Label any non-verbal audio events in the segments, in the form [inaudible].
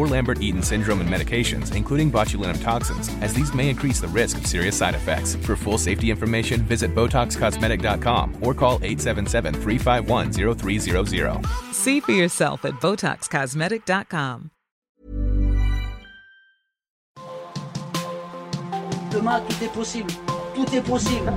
or Lambert Eaton syndrome and medications, including botulinum toxins, as these may increase the risk of serious side effects. For full safety information, visit BotoxCosmetic.com or call 877 351 0300. See for yourself at BotoxCosmetic.com. Demain, tout est possible. Tout est possible.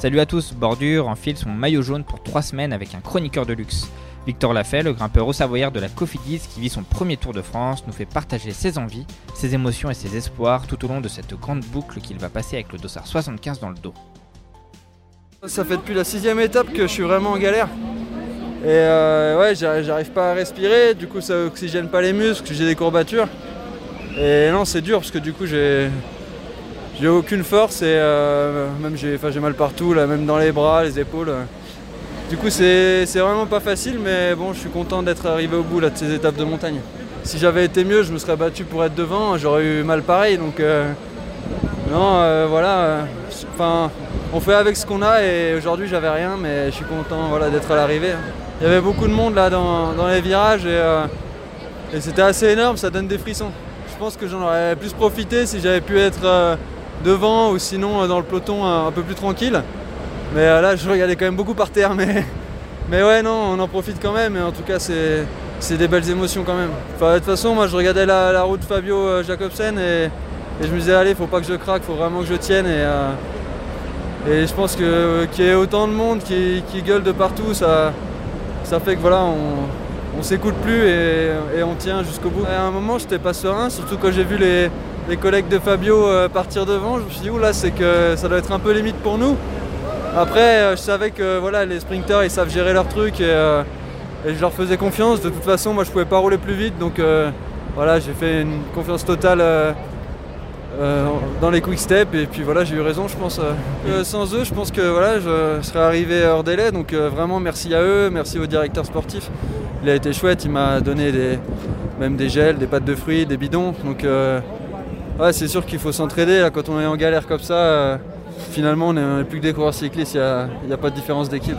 Salut à tous, Bordure enfile son maillot jaune pour 3 semaines avec un chroniqueur de luxe. Victor Lafay, le grimpeur au savoyard de la Cofidis qui vit son premier Tour de France, nous fait partager ses envies, ses émotions et ses espoirs tout au long de cette grande boucle qu'il va passer avec le dossard 75 dans le dos. Ça fait depuis la sixième étape que je suis vraiment en galère. Et euh, ouais, j'arrive j'arrive pas à respirer, du coup ça oxygène pas les muscles, j'ai des courbatures. Et non, c'est dur parce que du coup j'ai j'ai aucune force et euh, même j'ai mal partout, là, même dans les bras, les épaules. Du coup c'est vraiment pas facile, mais bon, je suis content d'être arrivé au bout là, de ces étapes de montagne. Si j'avais été mieux, je me serais battu pour être devant, j'aurais eu mal pareil. Donc euh, non, euh, voilà. Enfin, on fait avec ce qu'on a et aujourd'hui j'avais rien, mais je suis content voilà, d'être à l'arrivée. Il y avait beaucoup de monde là dans, les virages et, c'était assez énorme, ça donne des frissons. Je pense que j'en aurais plus profité si j'avais pu être devant ou sinon euh, dans le peloton un, peu plus tranquille. Mais euh, là je regardais quand même beaucoup par terre, [laughs] mais, mais ouais non, on en profite quand même et en tout cas c'est, c'est des belles émotions quand même. De toute façon moi je regardais la, route Fabio euh, Jacobsen et, je me disais allez faut pas que je craque, faut vraiment que je tienne et, et je pense que qu'il y ait autant de monde qui, qui gueule de partout, ça, ça fait que voilà, on, on s'écoute plus et, on tient jusqu'au bout. À un moment, j'étais pas serein, surtout quand j'ai vu les, collègues de Fabio euh, partir devant. Je me suis dit, oula, c'est que ça doit être un peu limite pour nous. Après, euh, je savais que voilà, les sprinters, ils savent gérer leur truc et, euh, et je leur faisais confiance. De toute façon, moi, je pouvais pas rouler plus vite, donc voilà, j'ai fait une confiance totale. Euh, dans les quick steps et puis voilà j'ai eu raison je pense euh. Sans eux je pense que voilà je serais arrivé hors délai donc euh, vraiment merci à eux merci au directeur sportif il a été chouette il m'a donné même des gels des pâtes de fruits des bidons donc ouais c'est sûr qu'il faut s'entraider quand on est en galère comme ça finalement on n'est plus que des coureurs cyclistes il n'y a, pas de différence d'équipe.